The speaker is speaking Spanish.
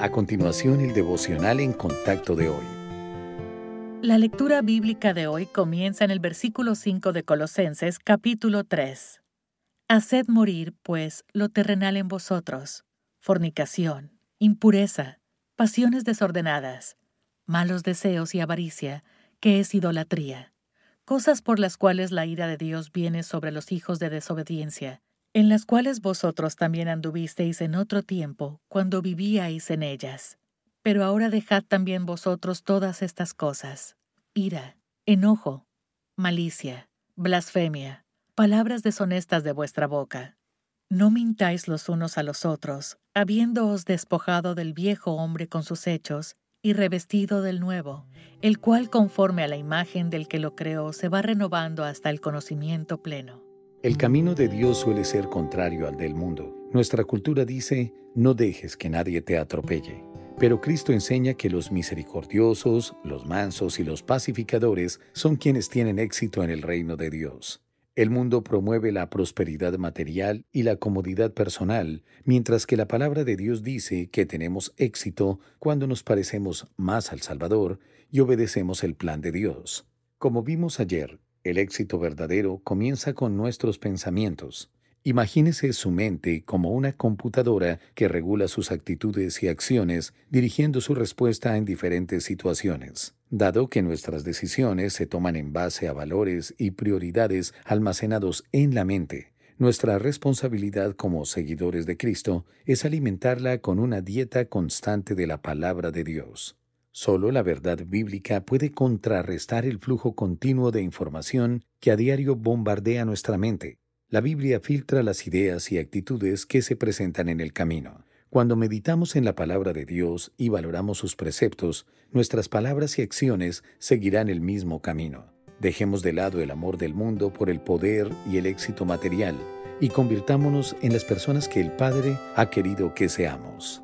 A continuación, el devocional en contacto de hoy. La lectura bíblica de hoy comienza en el versículo 5 de Colosenses capítulo 3. Haced morir, pues, lo terrenal en vosotros, fornicación, impureza, pasiones desordenadas, malos deseos y avaricia, que es idolatría, cosas por las cuales la ira de Dios viene sobre los hijos de desobediencia, en las cuales vosotros también anduvisteis en otro tiempo, cuando vivíais en ellas. Pero ahora dejad también vosotros todas estas cosas, ira, enojo, malicia, blasfemia, palabras deshonestas de vuestra boca. No mintáis los unos a los otros, habiéndoos despojado del viejo hombre con sus hechos, y revestido del nuevo, el cual conforme a la imagen del que lo creó se va renovando hasta el conocimiento pleno. El camino de Dios suele ser contrario al del mundo. Nuestra cultura dice, no dejes que nadie te atropelle. Pero Cristo enseña que los misericordiosos, los mansos y los pacificadores son quienes tienen éxito en el reino de Dios. El mundo promueve la prosperidad material y la comodidad personal, mientras que la palabra de Dios dice que tenemos éxito cuando nos parecemos más al Salvador y obedecemos el plan de Dios. Como vimos ayer, el éxito verdadero comienza con nuestros pensamientos. Imagínese su mente como una computadora que regula sus actitudes y acciones, dirigiendo su respuesta en diferentes situaciones. Dado que nuestras decisiones se toman en base a valores y prioridades almacenados en la mente, nuestra responsabilidad como seguidores de Cristo es alimentarla con una dieta constante de la palabra de Dios. Solo la verdad bíblica puede contrarrestar el flujo continuo de información que a diario bombardea nuestra mente. La Biblia filtra las ideas y actitudes que se presentan en el camino. Cuando meditamos en la palabra de Dios y valoramos sus preceptos, nuestras palabras y acciones seguirán el mismo camino. Dejemos de lado el amor del mundo por el poder y el éxito material y convirtámonos en las personas que el Padre ha querido que seamos.